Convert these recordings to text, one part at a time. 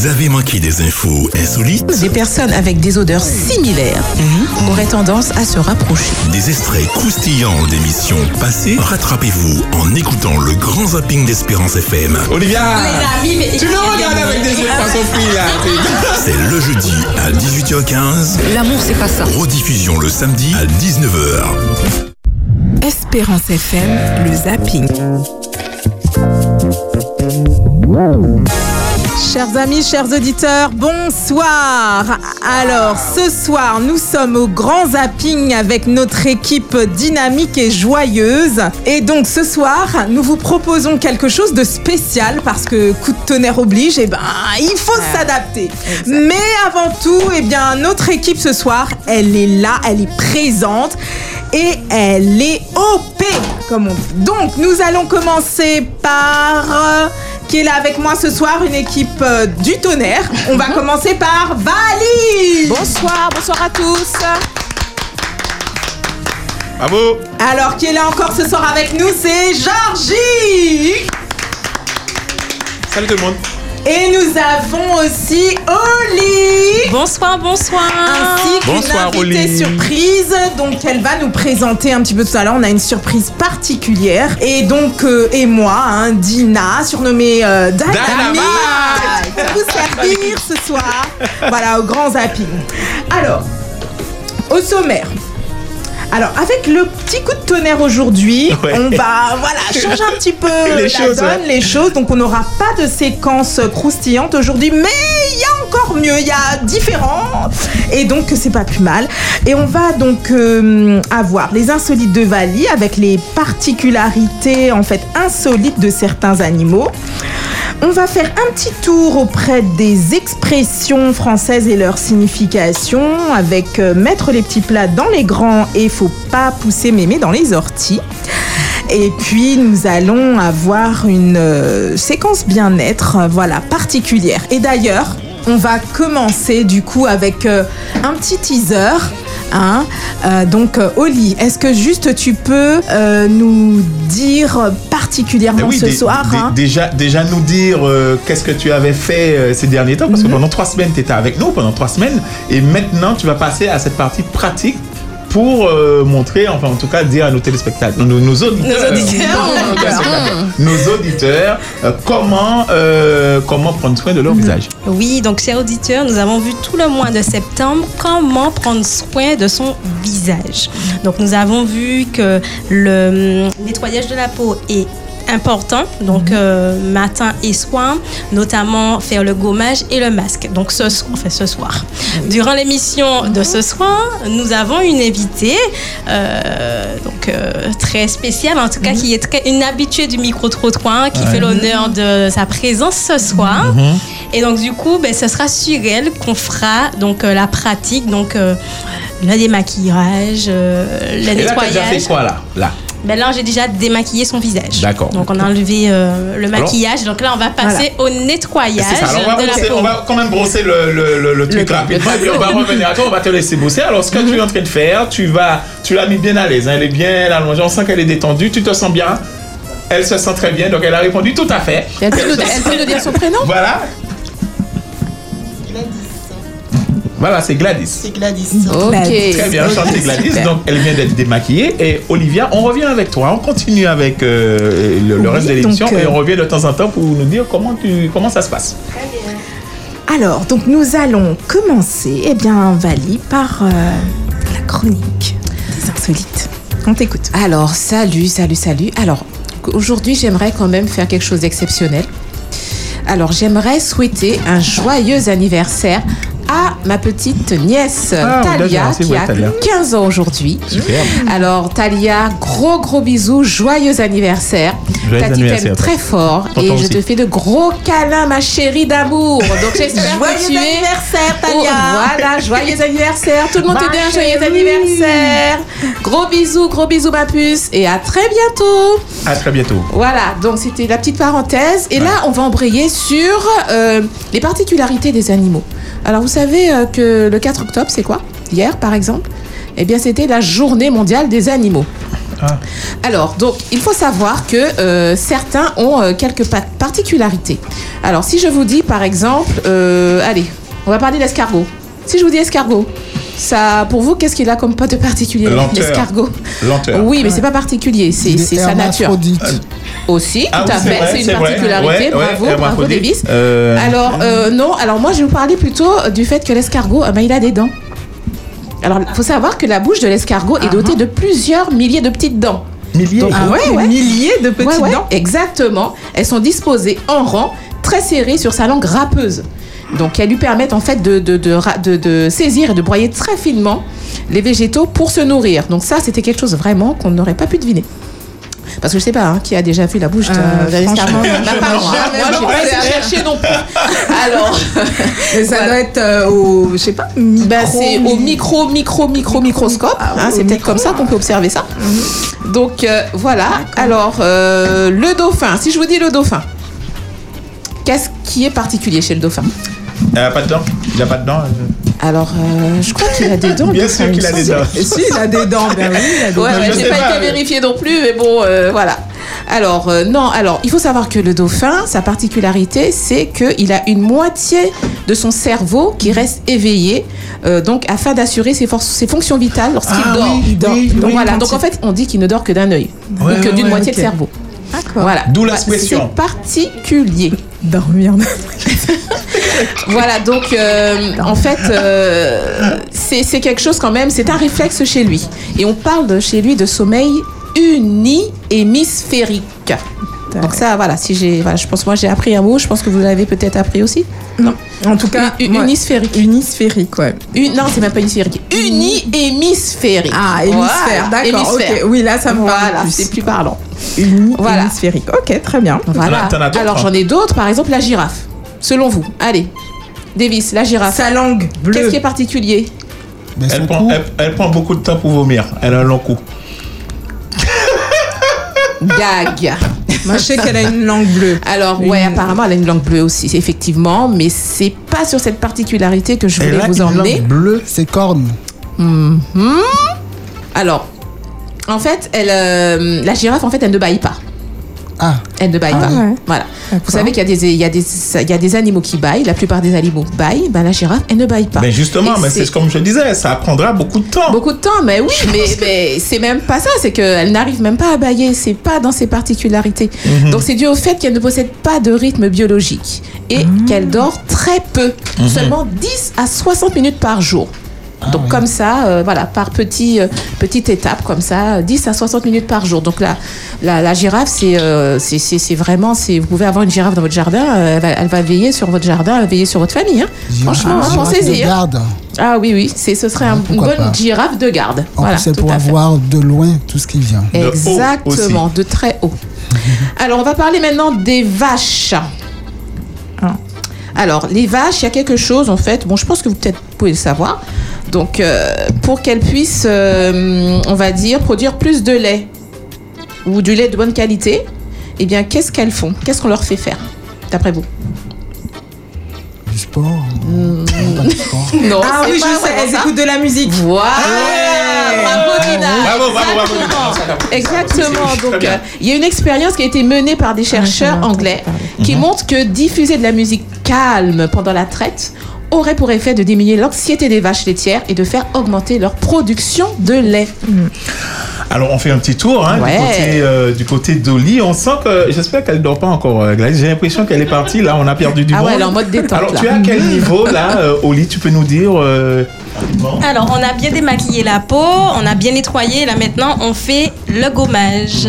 Vous avez manqué des infos insolites? Des personnes avec des odeurs similaires auraient tendance à se rapprocher. Des extraits croustillants d'émissions passées? Rattrapez-vous en écoutant le grand zapping d'Espérance FM. Olivia Tu nous regardes avec des yeux là C'est le jeudi à 18h15. L'amour, c'est pas ça. Rediffusion le samedi à 19h. Espérance FM, le zapping. Chers amis, chers auditeurs, bonsoir. Alors, ce soir, nous sommes au grand zapping avec notre équipe dynamique et joyeuse. Et donc, ce soir, nous vous proposons quelque chose de spécial parce que coup de tonnerre oblige, et ben, il faut s'adapter. Mais avant tout, eh bien, notre équipe ce soir, elle est là, elle est présente et elle est OP, comme on dit. Donc, nous allons commencer par qui est là avec moi ce soir, une équipe euh, du tonnerre. On va commencer par Vali. Bonsoir, bonsoir à tous. Bravo Alors, qui est là encore ce soir avec nous, c'est Georgie. Salut tout le monde Et nous avons aussi Oli. Bonsoir, bonsoir. Ainsi qu'une Bonsoir, invitée Oli. surprise. Donc, elle va nous présenter un petit peu tout à l'heure. On a une surprise particulière. Et donc, euh, et moi, hein, Dina, surnommée euh, Dynamite. pour vous servir ce soir. Voilà, au grand zapping. Alors, au sommaire. Alors, avec le petit coup de tonnerre aujourd'hui, Ouais. on va voilà, changer un petit peu Les la choses, donne, ouais. les choses. Donc, on n'aura pas de séquence croustillante aujourd'hui, mais il y a encore mieux, il y a différent. Et donc, c'est pas plus mal. Et on va donc euh, avoir les insolites de Vali avec les particularités, en fait, insolites de certains animaux. On va faire un petit tour auprès des expressions françaises et leur signification avec euh, mettre les petits plats dans les grands et faut pas pousser mémé dans les orties. Et puis nous allons avoir une euh, séquence bien-être, euh, voilà, particulière. Et d'ailleurs, on va commencer du coup avec un petit teaser. Hein Euh, donc, euh, Oli, est-ce que juste tu peux euh, nous dire particulièrement Eh oui, ce soir hein, déjà, déjà nous dire euh, qu'est-ce que tu avais fait ces derniers temps, Mhm. parce que pendant trois semaines, tu étais avec nous, pendant trois semaines, et maintenant, tu vas passer à cette partie pratique pour euh, montrer, enfin en tout cas dire à nos téléspectateurs, nos, nos auditeurs, Nos auditeurs. Nos euh, comment, euh, comment prendre soin de leur Mhm. visage. Oui, donc chers auditeurs, nous avons vu tout le mois de septembre comment prendre soin de son visage. Donc nous avons vu que le hum, nettoyage de la peau est important, donc euh, matin et soir, notamment faire le gommage et le masque. Donc ce, so- enfin, ce soir. Durant l'émission de ce soir, nous avons une invitée, euh, donc euh, très spéciale, en tout cas qui est très, une habituée du micro-trottoir, qui fait l'honneur de sa présence ce soir. Et donc du coup, ben, ce sera sur elle qu'on fera donc la pratique, donc le démaquillage, le Et là, tu as déjà nettoyage. fait quoi là, là Ben là, j'ai déjà démaquillé son visage. D'accord. Donc, on a enlevé euh, le maquillage. Donc là, on va passer au nettoyage C'est ça. Alors, on va, de la brosser- peau. on va quand même brosser le, le, le, le truc rapidement et puis on va revenir à toi. On va te laisser bosser. Alors, ce que tu es en train de faire, tu vas, tu l'as mis bien à l'aise. hein. Elle est bien allongée. On sent qu'elle est détendue. Tu te sens bien. Elle se sent très bien. Donc, elle a répondu tout à fait. Elle peut, nous, elle peut nous dire son prénom? Voilà. Voilà, c'est Gladys. C'est Gladys. Ok. Très bien, chantée Gladys. Super. Donc, elle vient d'être démaquillée. Et Olivia, on revient avec toi. On continue avec euh, le, le Oui, reste de l'émission donc, euh, et on revient de temps en temps pour nous dire comment, tu, comment ça se passe. Alors, donc nous allons commencer, eh bien, Vali, par euh, la chronique des insolites. On t'écoute. Alors, salut, salut, salut. Alors, aujourd'hui, j'aimerais quand même faire quelque chose d'exceptionnel. Alors, j'aimerais souhaiter un joyeux anniversaire à ma petite nièce Ah, Talia, qui a Talia. 15 ans aujourd'hui. Alors, Talia, gros gros bisous, joyeux anniversaire. Joyeux Tati anniversaire, t'aime très fort Tonton et je te fais de gros câlins, ma chérie d'amour. Donc, j'espère que tu es. anniversaire, Oh, voilà, joyeux anniversaire. Tout le monde te dit un joyeux anniversaire. Gros bisous, gros bisous, ma puce. Et à très bientôt. À très bientôt. Voilà, donc c'était la petite parenthèse. Et là, on va embrayer sur euh, les particularités des animaux. Alors, vous savez euh, que le 4 octobre, c'est quoi? Hier, par exemple? Eh bien, c'était la journée mondiale des animaux. Ah. Alors, donc, il faut savoir que euh, certains ont euh, quelques pa- particularités. Alors, si je vous dis, par exemple, euh, allez, on va parler d'escargot. Si je vous dis escargot, ça, pour vous, qu'est-ce qu'il a comme pas de particulier l'escargot Lenteur. Oui, mais c'est pas particulier, c'est sa nature. hermaphrodite. Aussi, Ah tout à c'est fait, c'est une particularité. Ouais, ouais, bravo, bravo. Davis. Euh, Alors, euh, non, alors moi, je vais vous parler plutôt du fait que l'escargot, ben, il a des dents. Alors, il faut savoir que la bouche de l'escargot est dotée de plusieurs milliers de petites dents. Milliers. Donc, Ah ouais, ouais. milliers de petites Ouais, ouais, dents. Exactement. Elles sont disposées en rang, très serrées sur sa langue râpeuse. Donc, elles lui permettent en fait de, de, de, saisir et de broyer très finement les végétaux pour se nourrir. Donc, ça, c'était quelque chose vraiment qu'on n'aurait pas pu deviner. Parce que je sais pas hein, qui a déjà vu la bouche Euh, d'un escargot. hein. Moi, j'ai pas chercher non plus. Alors, Mais ça Voilà. doit être euh, au, je sais pas, micro. bah, c'est au micro, micro, micro, microscope. Ah, hein, c'est peut-être comme ça qu'on peut observer ça. Donc euh, voilà. Alors euh, le dauphin. Si je vous dis le dauphin, qu'est-ce qui est particulier chez le dauphin? Il n'a pas de dents? Il n'a pas de dents. Alors euh, je crois qu'il a des dents. Bien sûr il qu'il a des dents. Si, il a des dents, ben oui, il a des Ouais, j'ai sais pas, pas, été mais- vérifié non plus, mais bon, euh, voilà. Alors, euh, non, alors, il faut savoir que le dauphin, sa particularité, c'est qu'il a une moitié de son cerveau qui reste éveillé, euh, donc afin d'assurer ses, fonctions vitales lorsqu'il Ah dort. oui, il dort. oui, donc oui, voilà, donc en fait, on dit qu'il ne dort que d'un œil, Ouais, ou que ouais, d'une ouais, moitié ok. de cerveau. D'accord. Voilà. D'où l'expression. C'est particulier. Dormir. Voilà, donc euh, en fait, euh, c'est quelque chose quand même, c'est un réflexe chez lui. Et on parle chez lui de sommeil uni-hémisphérique. Donc ça, voilà, si j'ai, voilà, je pense moi j'ai appris un mot, je pense que vous l'avez peut-être appris aussi. Non. En tout cas, U- moi- unisphérique. unisphérique, ouais. U- non, c'est même pas unisphérique. Uni-hémisphérique. Ah, hémisphère, Voilà, d'accord. hémisphère. Ok, oui, là, ça me parle Voilà, plus. c'est plus parlant. Uni, Voilà. Ok, très bien. Voilà. Alors hein j'en ai d'autres, par exemple la girafe. Selon vous, allez, Davis, la girafe. Sa langue bleue. Qu'est-ce qui est particulier? Elle prend, elle prend beaucoup de temps pour vomir. Elle a un long cou. Gag. Moi, je sais qu'elle a une langue bleue. Alors, ouais, Une- apparemment, elle a une langue bleue aussi, effectivement, mais c'est pas sur cette particularité que je voulais Elle a vous une emmener. langue bleue. ses cornes. Alors, en fait, elle, euh, la girafe, en fait, elle ne baille pas. Ah, Elle ne baille Ah pas. ouais. Voilà. Vous savez qu'il y, a des- il y, a des- il y a des animaux qui baillent. La plupart des animaux baillent. Ben, la girafe, elle ne baille pas. Ben justement, Et mais c'est comme je disais, ça prendra beaucoup de temps. Beaucoup de temps, mais oui, mais, mais c'est même pas ça, c'est qu'elle n'arrive même pas à bailler, c'est pas dans ses particularités. Mhm. Donc c'est dû au fait qu'elle ne possède pas de rythme biologique et qu'elle dort très peu, Mhm. seulement 10 à 60 minutes par jour. Donc oui. comme ça, euh, voilà, par petit, euh, petite étape, comme ça, 10 à 60 minutes par jour. Donc la, la, la girafe, c'est euh, c'est- vraiment, c'est vous pouvez avoir une girafe dans votre jardin, euh, elle, va, elle va veiller sur votre jardin, elle va veiller sur votre famille. hein. Franchement, girafe pensez-y. de hein. garde. Ah oui, oui, c'est, ce serait un- une bonne pas. girafe de garde. En voilà, plus, c'est pour voir de loin tout ce qui vient. De haut Exactement, de très haut. Alors, on va parler maintenant des vaches. Ah. Alors, les vaches, il y a quelque chose, en fait, bon, je pense que vous peut-être pouvez le savoir. Donc, euh, pour qu'elles puissent, euh, on va dire, produire plus de lait ou du lait de bonne qualité, eh bien, qu'est-ce qu'elles font? Qu'est-ce qu'on leur fait faire, d'après vous? Du sport. Non, pas du sport. Non, Ah oui, je sais, elles écoutent de la musique. Voilà, bravo Nina. Bravo, bravo, bravo. Exactement. Donc, euh, il y a une expérience qui a été menée par des chercheurs ai entendu anglais qui montre que diffuser de la musique calme pendant la traite aurait pour effet de diminuer l'anxiété des vaches laitières et de faire augmenter leur production de lait. Alors on fait un petit tour hein, Ouais. du côté euh, du côté d'Oli. On sent que j'espère qu'elle dort pas encore. euh, Gladys. J'ai l'impression qu'elle est partie. Là, on a perdu du Ah monde. ouais, elle est en mode détente, Alors là. tu es à quel niveau là, euh, Oli? Tu peux nous dire euh, Alors, on a bien démaquillé la peau, on a bien nettoyé. Là, maintenant, on fait le gommage.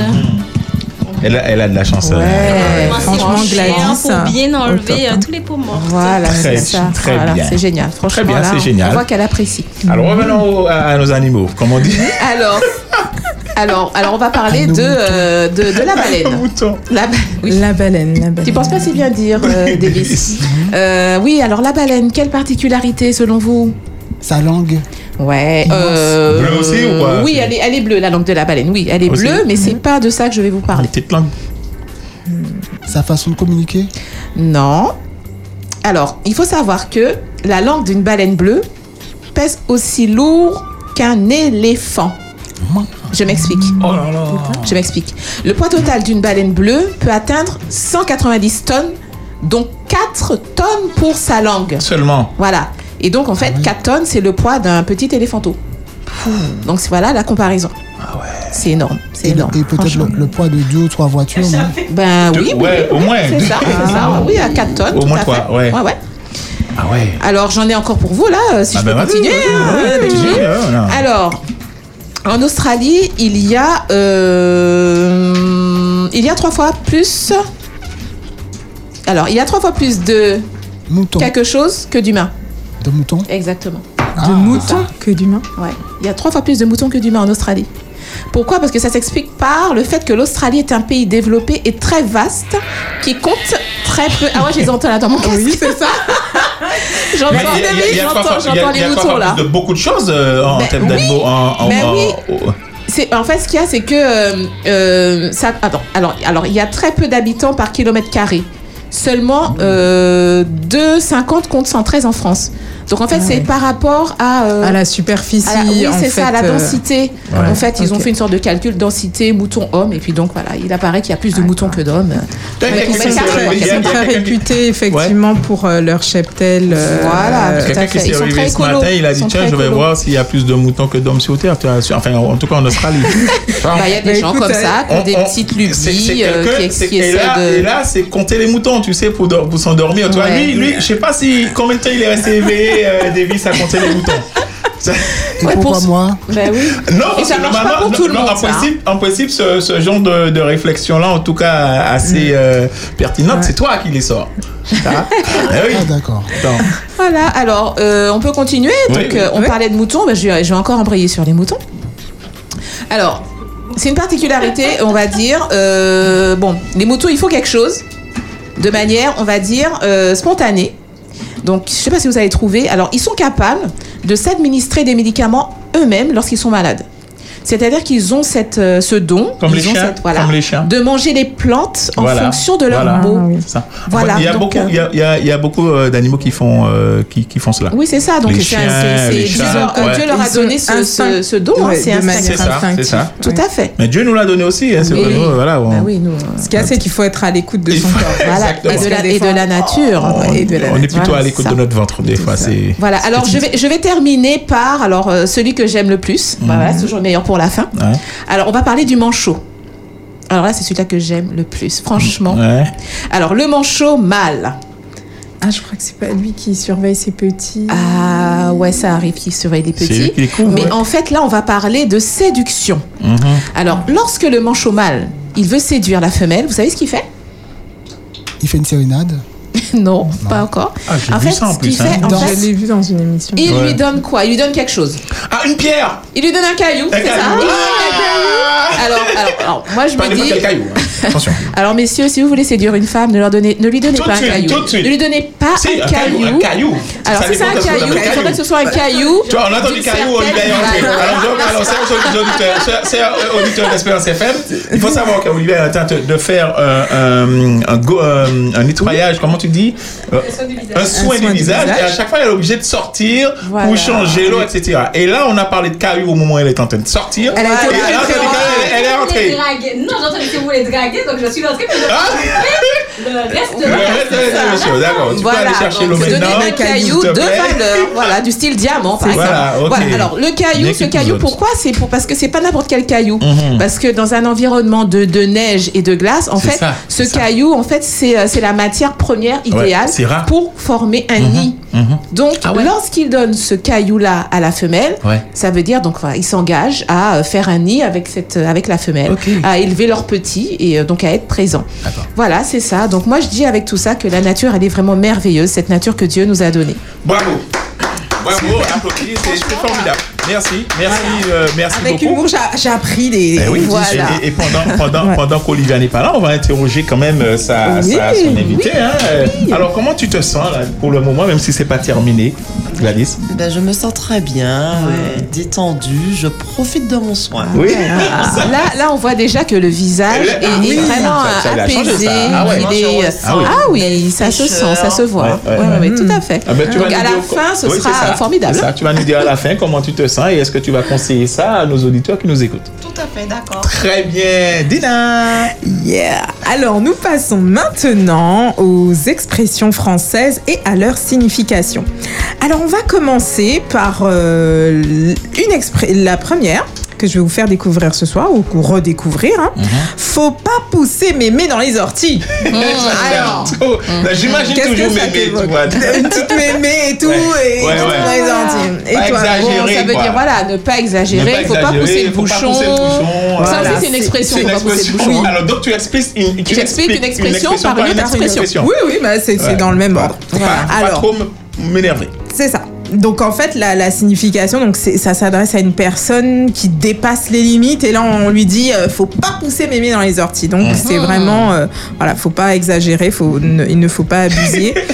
Elle, a, elle a de la chance. euh, Ouais, Vraiment, c'est franchement, Gladys, Pour bien au enlever euh, hein. tous les peaux mortes. Voilà, Très- c'est ça. très Voilà, bien. c'est génial. Franchement, bien, là, on- génial. On voit qu'elle apprécie. Alors revenons à, à nos animaux, comme on dit. Alors, alors, alors, on va parler de, euh, de, de la baleine. La ba- oui. La baleine, la baleine. Tu penses pas si bien dire, euh, Davis Euh, Oui, alors la baleine, quelle particularité selon vous? Sa langue. Ouais. euh, Bleue aussi ou quoi Oui, elle est, elle est bleue, la langue de la baleine. Oui, elle est Aussi bleue, mais c'est pas de ça que je vais vous parler. petite langue. Sa façon de communiquer? Non. Alors, il faut savoir que la langue d'une baleine bleue pèse aussi lourd qu'un éléphant. Je m'explique. Oh là là. Je m'explique. Le poids total d'une baleine bleue peut atteindre 190 tonnes, dont 4 tonnes pour sa langue. Seulement. Voilà. Et donc, en fait, 4 tonnes, c'est le poids d'un petit éléphanteau. Donc, c'est- voilà la comparaison. C'est énorme. C'est Et, énorme. et peut-être le, le poids de deux ou trois voitures, Ben De- oui, oui, ouais, oui, au moins. C'est ça, c'est ça. Oui, à 4 tonnes. Au tout moins trois, ouais. ouais. Ah ouais. Alors, j'en ai encore pour vous, là, euh, si Ah je ben peux continuer. hein, oui. hein, voilà. Alors, en Australie, il y a euh, il y a trois fois plus. Alors, il y a trois fois plus de Mouton. quelque chose que d'humains. De mouton Exactement. Ah, De moutons que d'humains. Ouais. Il y a trois fois plus de moutons que d'humains en Australie. Pourquoi? Parce que ça s'explique par le fait que l'Australie est un pays développé et très vaste qui compte très peu. Ah ouais, je les entends là dans mon casque. Oui, c'est ça. j'entends il y a- il y a- les moutons là. beaucoup de choses euh, en Ben termes oui. d'animaux. en- en- Ben en- oui. en- C'est en fait ce qu'il y a, c'est que euh, euh, ça. Attends, alors, alors il y a très peu d'habitants par kilomètre carré. Seulement euh, 2,50 contre 113 en France. Donc en fait, c'est par rapport à. euh, À la superficie, à la- oui, en c'est fait. ça, à la euh, densité. Ouais. En fait, ils ont fait une sorte de calcul densité mouton-homme, et puis donc voilà, il apparaît qu'il y a plus de moutons que d'hommes. Ils sont très- ils sont réputés effectivement pour leur cheptel. Voilà. Quelqu'un qui s'est Ils sont réveillé très ce matin, il a dit tiens, je vais voir s'il y a plus de moutons que d'hommes sur Terre. Enfin, en tout cas en Australie. Bah, Il y a des Bah, gens comme euh, ça, qui ont On- des petites lubies, qui, essaient là, de. et là, c'est compter les moutons, tu sais, pour, dor- pour s'endormir. Toi, Ouais. lui, lui, je sais pas si combien de temps il est resté éveillé, euh, Davis, à compter les Et Ouais, pourquoi pour- moi Bah oui. Non, Et parce ça que pas normalement- pour tout le non, monde, En ça, hein. principe, en principe ce, ce genre de, de réflexion-là, en tout cas assez euh, pertinente, c'est toi qui les sors. Ah, oui. Ah, d'accord. Voilà, alors euh, on peut continuer. Donc oui. euh, on Oui. parlait de moutons, bah, je, vais, je vais encore embrayer sur les moutons. Alors, c'est une particularité, on va dire. euh, bon, les moutons, il faut quelque chose de manière, on va dire, euh, spontanée. Donc, je sais pas si vous avez trouvé. Alors, ils sont capables de s'administrer des médicaments eux-mêmes lorsqu'ils sont malades. C'est-à-dire qu'ils ont cette, euh, ce don, Comme ils les ont chiens, cette- voilà, comme les chiens. de manger les plantes en Voilà, fonction de leur voilà. mot. Ah oui. Ça. Voilà, il y a donc, beaucoup, euh, il y a, il y a- beaucoup euh, d'animaux qui font, euh, qui, qui font cela. Oui, c'est ça. Donc, c'est- Dieu, ouais. Dieu leur a donné ce, ce, ce don, hein, ouais, manière C'est instinctif. ça. Tout à fait. Mais Dieu nous l'a donné aussi. Hein, c'est Oui. pas nous, voilà, on- Bah oui, nous. euh, Ce qu'il y a, c'est qu'il faut être à l'écoute de son corps. Voilà, et de, la, et de nature. on, et de la on est plutôt à l'écoute de notre ventre des fois. C'est Voilà, alors je vais, je vais terminer par alors, celui que j'aime le plus. Bah, Voilà, c'est toujours le meilleur pour la fin. Ouais. Alors, on va parler du manchot. Alors là, c'est celui-là que j'aime le plus, franchement. Ouais. Alors, le manchot mâle. Ah, je crois que c'est pas lui qui surveille ses petits. Ah ouais, ça arrive qu'il surveille les lui petits. qui les couvre. Mais ouais. en fait, là, on va parler de séduction. Mhm. Alors, lorsque le manchot mâle, il veut séduire la femelle, vous savez ce qu'il fait? Il fait une sérénade. non, pas encore. Ah, En vu fait, ça en ce qu'il plus. hein. fait, en Danse. fait, Je l'ai vu dans une émission. il Ouais. lui donne quoi? Il lui donne quelque chose. Ah, une pierre Il lui donne un caillou, Un c'est ça? caillou. Ah Alors, alors, alors, moi je Pas me dis, caillou. hein. Attention. alors messieurs, si vous voulez séduire une femme, ne leur donnez, ne lui donnez Tout pas de un suite, caillou. tout de suite. Ne lui donnez pas Si, un un caillou. Un caillou. Alors Ça si c'est un caillou, il faudrait que ce soit un caillou. Tu vois, on a entendu d'une caillou, André. valeur. Alors, c'est aux auditeurs, c'est- c'est aux auditeurs d'Espérance FM. Il faut savoir qu'Olivier est en train de faire euh, un, un, go- euh, un nettoyage, comment tu dis Euh, Un soin du visage. Et à chaque fois, elle est obligée de sortir Voilà. pour changer l'eau, etc. Et là, on a parlé de caillou au moment où elle est en train de sortir. Elle a été Et là, de elle, est rentrée. Non, j'ai entendu que vous voulez draguer, donc je suis rentrée, mais je le reste le reste de l'émission, d'accord. Tu peux aller chercher l'eau maintenant. un caillou de valeur, voilà, du style diamant par exemple. Voilà. Alors le caillou, ce caillou, pourquoi C'est pour parce que c'est pas n'importe quel caillou, Mhm. parce que dans un environnement de, de neige et de glace, en fait, ça, ce ça. caillou, en fait, c'est euh, c'est la matière première idéale c'est rare. pour former un nid. Mhm. Donc, Ah ouais. lorsqu'il donne ce caillou-là à la femelle, Ouais. ça veut dire donc voilà, il s'engage à euh, faire un nid avec cette euh, avec la femelle, à élever leurs petits et euh, donc à être présent. Voilà, c'est ça. Donc moi je dis avec tout ça que la nature elle est vraiment merveilleuse, cette nature que Dieu nous a donnée. Bravo. Bravo, c'est formidable. Merci, merci, euh, merci Avec beaucoup. humour, j'ai- appris des. Eh oui, Voilà. et, et pendant, pendant, Ouais. pendant qu'Olivia n'est pas là, on va interroger quand même euh, sa, Oui, sa- son invité. hein. Alors, comment tu te sens là, pour le moment, même si c'est pas terminé Gladys? Ben, je me sens très bien, euh, détendue, je profite de mon soin. Oui. Ah, là, là, on voit déjà que le visage est, ah est oui, vraiment ça- ça apaisé. Ah ouais. est- Ah oui. Ah oui, ça se sent, ça se voit. Ouais, ouais, Ouais, ouais, tout à fait. Ah ben, Donc à la fin, ce Oui, sera formidable. Tu vas nous dire à la fin comment tu te et est-ce que tu vas conseiller ça à nos auditeurs qui nous écoutent. Tout à fait, d'accord. Très bien. Dina Yeah. Alors nous passons maintenant aux expressions françaises et à leur signification. Alors on va commencer par euh, une la première que je vais vous faire découvrir ce soir ou ou redécouvrir. hein. Mhm. Faut pas pousser mémé dans les orties. Alors, Oh, ben, J'imagine qu'est-ce toujours mémé. Une petite mémé et tout Ouais. et Ouais, dans ouais. les orties. Et Pas toi exagérer. Bon, ça veut quoi. dire voilà, ne pas exagérer, il faut pas exagérer, pousser le pas bouchon. pousser le bouchon. Ça aussi, c'est une expression, C'est une pas. Alors, donc, tu expliques une, tu J'explique une expression par une autre expression. Oui, oui, bah, c'est dans le même ordre. faut pas- Alors, trop m'énerver. C'est ça. Donc en fait, la, la signification, donc ça s'adresse à une personne qui dépasse les limites et là on lui dit, euh, faut pas pousser mémé dans les orties. Donc c'est vraiment, euh, voilà, faut pas exagérer, faut, ne- il ne faut pas abuser.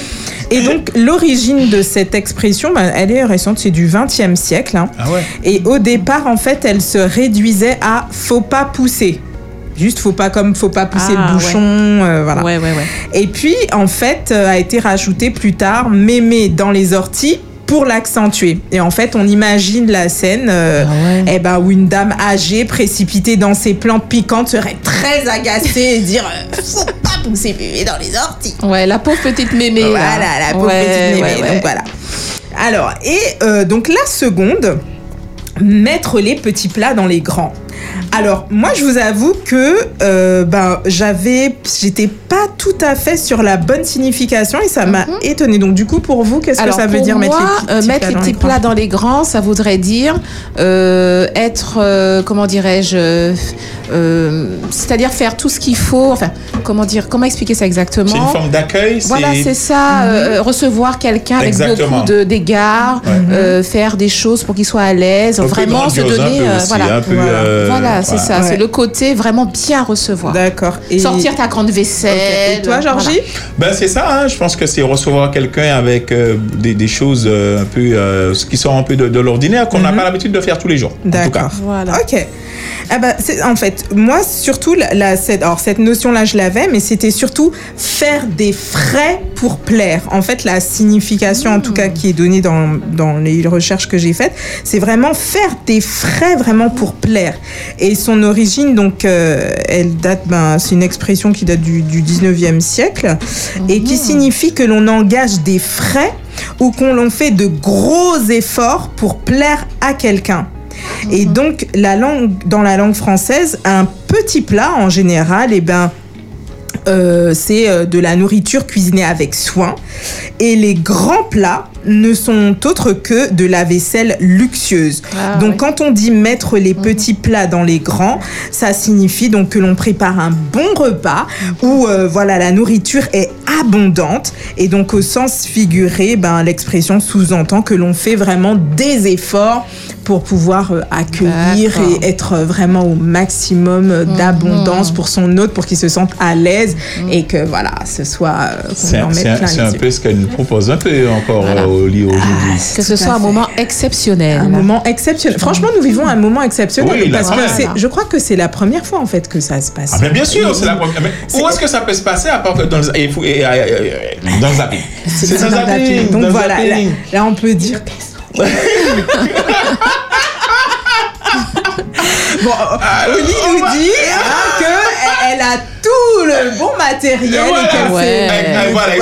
Et donc l'origine de cette expression, bah, elle est récente, c'est du 20e siècle. hein. Ah ouais Et au départ, en fait, elle se réduisait à faut pas pousser. Juste faut pas comme faut pas pousser Ah, le bouchon, euh, voilà. Ouais. Et puis, en fait, euh, a été rajouté plus tard mémé dans les orties pour l'accentuer. Et en fait, on imagine la scène euh, Ah eh ben, où une dame âgée précipitée dans ses plantes piquantes serait très agacée et dire euh, Faut pas pousser mémé dans les orties. Ouais, la pauvre petite mémé. là. Voilà, la pauvre Ouais, petite mémé. ouais. Donc voilà. Alors, et euh, donc la seconde, mettre les petits plats dans les grands. Alors, moi, je vous avoue que euh, ben, j'avais, j'étais pas tout à fait sur la bonne signification et ça m'a étonnée. Donc, du coup, pour vous, qu'est-ce que Mhm. Ça veut dire moi, mettre les euh, petits, mettre plats les dans petits grands plats dans les grands, ça voudrait dire euh, être, euh, comment dirais-je, c'est-à-dire faire tout ce qu'il faut. Enfin, comment dire, comment expliquer ça exactement C'est une forme d'accueil. Voilà, c'est ça. euh, recevoir quelqu'un avec beaucoup de- d'égards, euh, faire des choses pour qu'il soit à l'aise, vraiment se donner. peu euh, aussi, voilà, un peu, Voilà. Euh, voilà, c'est ça. Ouais. C'est le côté vraiment bien recevoir. D'accord. Et... Sortir ta grande vaisselle. Et toi, Georgie Ben c'est ça, hein, je pense que c'est recevoir quelqu'un avec euh, des, des choses euh, un peu euh, qui sont un peu de, de l'ordinaire qu'on n'a pas l'habitude de faire tous les jours. D'accord. Voilà. Ok. Ah bah, en fait, moi, surtout, la, cette, alors, cette notion-là, je l'avais, mais c'était surtout faire des frais pour plaire. En fait, la signification, en tout cas, qui est donnée dans, dans les recherches que j'ai faites, c'est vraiment faire des frais vraiment pour plaire. Et son origine, donc, euh, elle date, ben, c'est une expression qui date du, du 19e siècle et qui signifie que l'on engage des frais ou qu'on l'on fait de gros efforts pour plaire à quelqu'un. Et donc, la langue, dans la langue française, un petit plat, en général, eh ben, euh, c'est euh, de la nourriture cuisinée avec soin. Et les grands plats ne sont autres que de la vaisselle luxueuse. Ah, donc quand on dit mettre les petits plats dans les grands, ça signifie donc que l'on prépare un bon repas où euh, voilà la nourriture est abondante et donc au sens figuré, ben l'expression sous-entend que l'on fait vraiment des efforts pour pouvoir euh, accueillir et être vraiment au maximum euh, d'abondance pour son hôte, pour qu'il se sente à l'aise et que voilà, ce soit euh, qu'on C'est en un, c'est mette un- plein c'est les un yeux. peu ce qu'elle nous propose un peu encore Voilà. Au lit aujourd'hui. Que ce soit un moment exceptionnel. Un moment exceptionnel. Franchement, nous vivons un moment exceptionnel Oui, parce que c'est, je crois que c'est la première fois en fait que ça se passe. Ah ben bien sûr, c'est la première. Mais où est-ce que ça peut se passer à part que dans le, et et- et- dans le zapping? C'est dans le zapping. Donc dans voilà, là, zapping. là, on peut dire. bon, Ah, Oli nous dit hein, que elle a tout le bon matériel voilà. Ouais. voilà,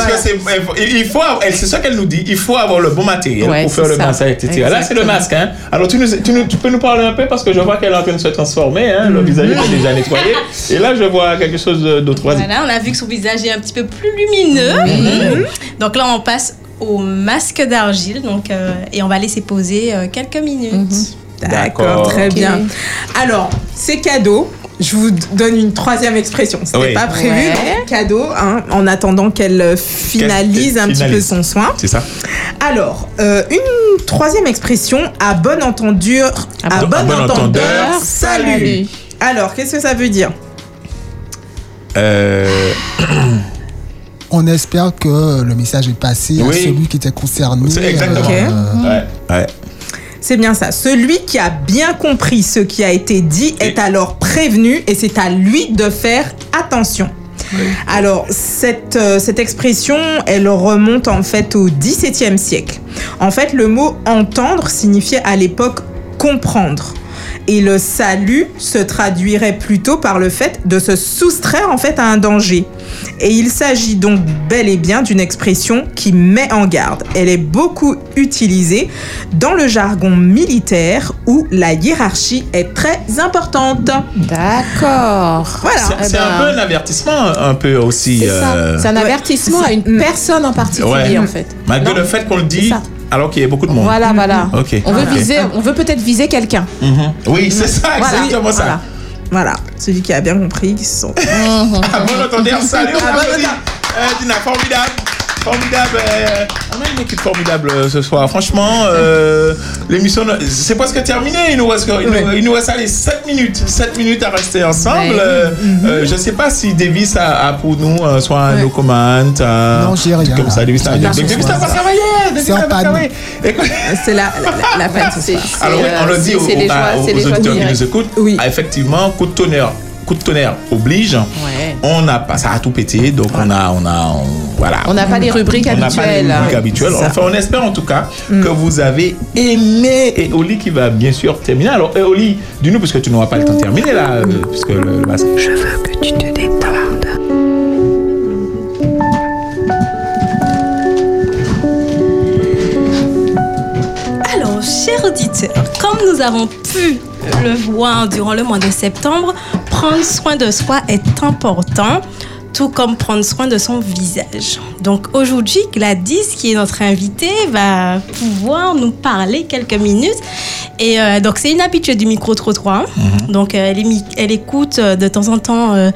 il- il faut, c'est ça qu'elle nous dit. Il faut avoir le bon matériel Ouais, pour faire le ça. massage, etc. Là, c'est le masque. Hein. Alors, tu, nous, tu, nous- tu peux nous parler un peu parce que je vois qu'elle est en train de se transformer. Hein. Le visage est déjà nettoyé. Et là, je vois quelque chose d'autre. Voilà, on a vu que son visage est un petit peu plus lumineux. Mhm. Donc là, on passe au masque d'argile. Donc, euh, et on va laisser poser euh, quelques minutes. D'accord, D'accord. très bien. Alors, c'est cadeau. Je vous donne une troisième expression. C'était Oui. pas prévu. Ouais. donc cadeau, hein, en attendant qu'elle euh, finalise Qu'elle un petit peu son soin. C'est ça Alors, euh, une troisième expression, à bon entendeur, à, bon- bon, à bon entendeur, entendeur, salut. salut. Alors, qu'est-ce que ça veut dire? Euh, on espère que le message est passé à celui qui était concerné. C'est exactement. euh, Ouais, ouais. C'est bien ça. Celui qui a bien compris ce qui a été dit est alors prévenu et c'est à lui de faire attention. Alors, cette, euh, cette expression, elle remonte en fait au XVIIe siècle. En fait, le mot entendre signifiait à l'époque comprendre. Et le salut se traduirait plutôt par le fait de se soustraire en fait à un danger. Et il s'agit donc bel et bien d'une expression qui met en garde. Elle est beaucoup utilisée dans le jargon militaire où la hiérarchie est très importante. D'accord. Voilà. C'est Eh un ben, peu un avertissement, un peu aussi. C'est ça. euh, C'est un avertissement à une personne en particulier, Ouais. en fait. Malgré Non le fait qu'on le dit. Alors qu'il y a beaucoup de monde. Voilà, voilà. Ok. On veut viser, on veut peut-être viser quelqu'un. Mhm. Oui, c'est ça, Voilà. exactement ça. Voilà. Voilà, celui qui a bien compris, qui sont. Ah bon, attendez, un salut, on Ah, applaudit. Euh, Dina, formidable. Formidable. euh, on a une équipe formidable euh, ce soir. Franchement, euh, l'émission, c'est presque terminé. Il nous reste, il nous, il nous reste allez, 7 minutes. 7 minutes à rester ensemble. Ouais. Euh, euh, je ne sais pas si Davis a, a pour nous euh, soit un Ouais. euh, Non, j'ai rien. Comme ça, Davis n'a pas travaillé. Davis C'est en n'a pas panne. travaillé. Écoute, C'est la, la, la fin de ce C'est- soir. c'est, alors oui, on le dit aux, les aux- auditeurs qui nous écoutent. Oui. Ah, effectivement, coup de tonnerre. Coup de tonnerre oblige. Ouais. On n'a pas, ça a tout pété, donc on a, on a, on- voilà. On n'a pas les rubriques On n'a pas les habituelles. rubriques habituelles. C'est ça. Enfin, on espère en tout cas que vous avez aimé et Oli qui va bien sûr terminer. Alors, Oli, dis-nous, parce que tu n'auras pas le temps de terminer là, euh, puisque le, le bassin- Je veux que tu te détendes. Alors, chers auditeurs, comme nous avons pu le voir durant le mois de septembre, prendre soin de soi est important, tout comme prendre soin de son visage. Donc aujourd'hui, Gladys, qui est notre invitée, va pouvoir nous parler quelques minutes. Et euh, donc c'est une habituée du micro-trottoir. Donc euh, elle, écoute euh, de temps en temps euh,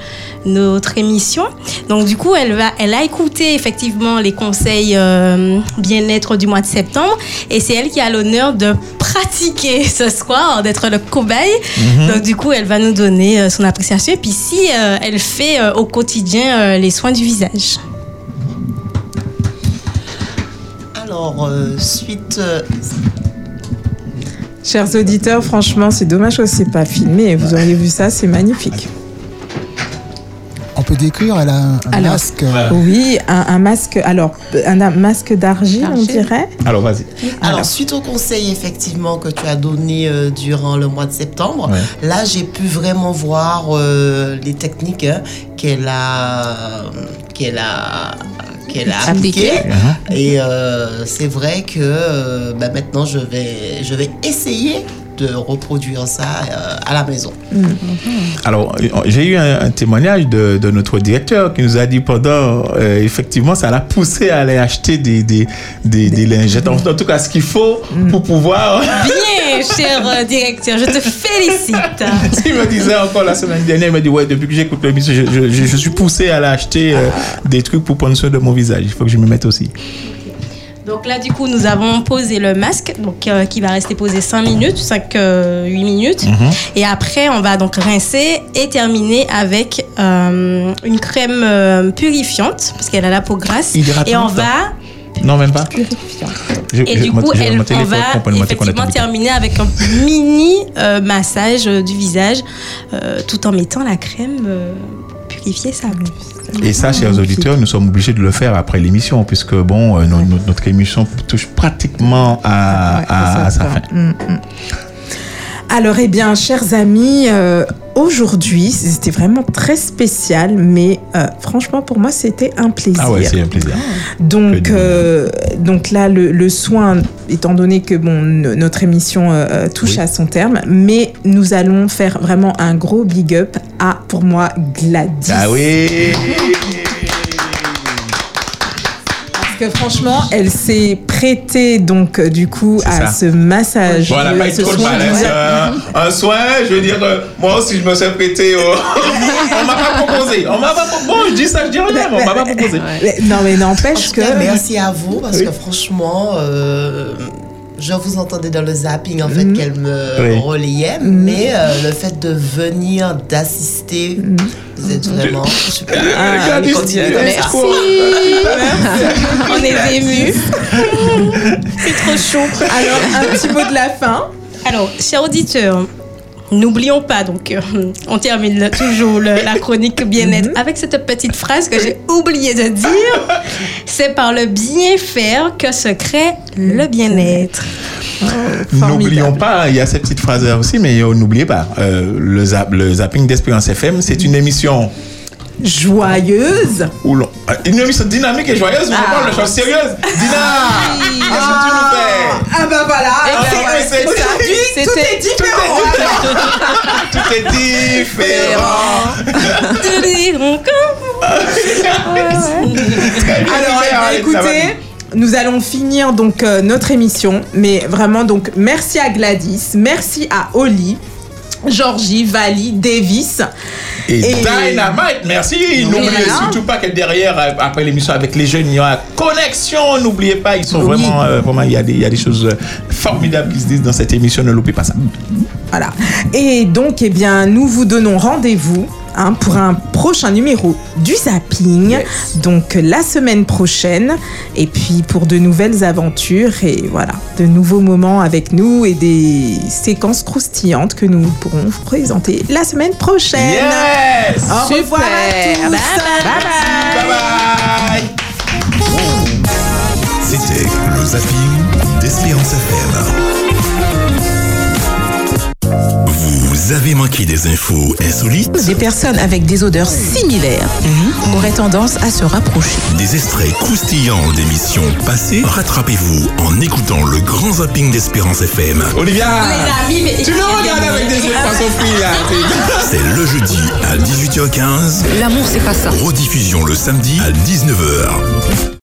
notre émission. Donc du coup, elle, va, elle a écouté effectivement les conseils euh, bien-être du mois de septembre. Et c'est elle qui a l'honneur de pratiquer ce soir, d'être le cobaye. Donc du coup, elle va nous donner euh, son appréciation. Et puis si euh, elle fait euh, au quotidien euh, les soins du visage. Alors, euh, suite. Chers auditeurs, franchement, c'est dommage que c'est pas filmé. Vous auriez vu ça, c'est magnifique. On peut décrire, elle a un, un Alors, masque. euh. Oui, un, un masque, alors un, un masque d'argile, on dirait. Alors, vas-y. Alors, suite au conseil effectivement que tu as donné euh, durant le mois de septembre, Ouais. là j'ai pu vraiment voir euh, les techniques hein, qu'elle a, qu'elle a, qu'elle a Appliquées. appliquées. Et euh, c'est vrai que euh, bah, maintenant je vais, je vais essayer de reproduire ça euh, à la maison. Alors, euh, j'ai eu un, un témoignage de, de notre directeur qui nous a dit pendant, euh, effectivement, ça l'a poussé à aller acheter des, des, des, des lingettes. En, en tout cas, ce qu'il faut pour pouvoir. Bien, cher euh, directeur, je te félicite. il me disait encore la semaine dernière, il m'a dit Ouais, depuis que j'écoute l'émission, je, je, je, je suis poussé à aller acheter euh, des trucs pour prendre soin de mon visage. Il faut que je me mette aussi. Donc là, du coup, nous avons posé le masque, donc euh, qui va rester posé 5 minutes, 5, 8 minutes. Et après, on va donc rincer et terminer avec euh, une crème purifiante, parce qu'elle a la peau grasse. Hydratante. Et on va, Non, même pas. Je- et je- du coup, elle, on va effectivement terminer avec un mini euh, massage euh, du visage, euh, tout en mettant la crème euh, purifiée sable. Et ça, chers auditeurs, nous sommes obligés de le faire après l'émission, puisque bon, euh, no- no- notre émission touche pratiquement à, Ouais, à- à sa fin. Mm, mm. Alors, eh bien, chers amis, euh, aujourd'hui, c'était vraiment très spécial, mais euh, franchement, pour moi, c'était un plaisir. Ah ouais, c'est un plaisir. Donc, euh, donc là, le, le soin, étant donné que bon, notre émission touche Oui. à son terme, mais nous allons faire vraiment un gros big up à, pour moi, Gladys. Ah oui que franchement, elle s'est prêtée donc euh, du coup à ça. ce massage, euh, pas eu ce trop du hein, un, soin, je veux dire, euh, moi aussi, je me suis prêté au... on m'a pas proposé. On m'a pas proposé. Bon, je dis ça, je dis rien, on m'a pas proposé. Non mais n'empêche que cas, merci à vous parce Oui. que franchement, euh, je vous entendais dans le zapping en fait Mhm. qu'elle me Oui. relayait, mais euh, le fait de venir, d'assister, vous êtes vraiment. Ah, continuez tu comme es ça. trop- On est émus. C'est trop chaud. Alors, un petit mot de la fin. Alors, chers auditeurs, n'oublions pas, donc, euh, on termine toujours le- la chronique bien-être avec cette petite phrase que j'ai oublié de dire. C'est par le bien faire que se crée le bien-être. N'oublions pas, il y a cette petite phrase là aussi, mais euh, n'oubliez pas, euh, le, zap- le zapping d'Espérance FM, c'est une émission Joyeuse. euh, une émission dynamique et joyeuse, où on parle de choses sérieuses. Dina, qu'est-ce que tu nous fais? Ah bah voilà. Ah, C'est- Aujourd'hui, tout c'était- est différent. Tout est différent. Alors, eh bien, écoutez, nous allons finir donc euh, notre émission, mais vraiment donc merci à Gladys, merci à Oli. Georgie, Vali, Davis. Et, Et- Dynamite, merci. N'oubliez surtout pas que derrière, euh, après l'émission avec les jeunes, il y aura connexion. N'oubliez pas, ils sont Oui. vraiment, euh, vraiment, il y, a des, il y a des choses euh, formidables qui se disent dans cette émission. Ne loupez pas ça. Voilà. Et donc, eh bien, nous vous donnons rendez-vous hein, pour un prochain numéro du zapping. Donc, la semaine prochaine. Et puis, pour de nouvelles aventures et voilà, de nouveaux moments avec nous et des séquences croustillantes que nous pourrons vous présenter la semaine prochaine. Yes! Au revoir à. Bye Bye bye! C'était le zapping d'Espérance FM. Vous avez manqué des infos insolites, Des personnes avec des odeurs similaires auraient tendance à se rapprocher. des extraits croustillants d'émissions passées. Rattrapez-vous en écoutant le grand zapping d'Espérance FM. Olivia! Tu me regardes avec des yeux frit, là. C'est le jeudi à 18h15. L'amour, c'est pas ça. Rediffusion le samedi à 19h.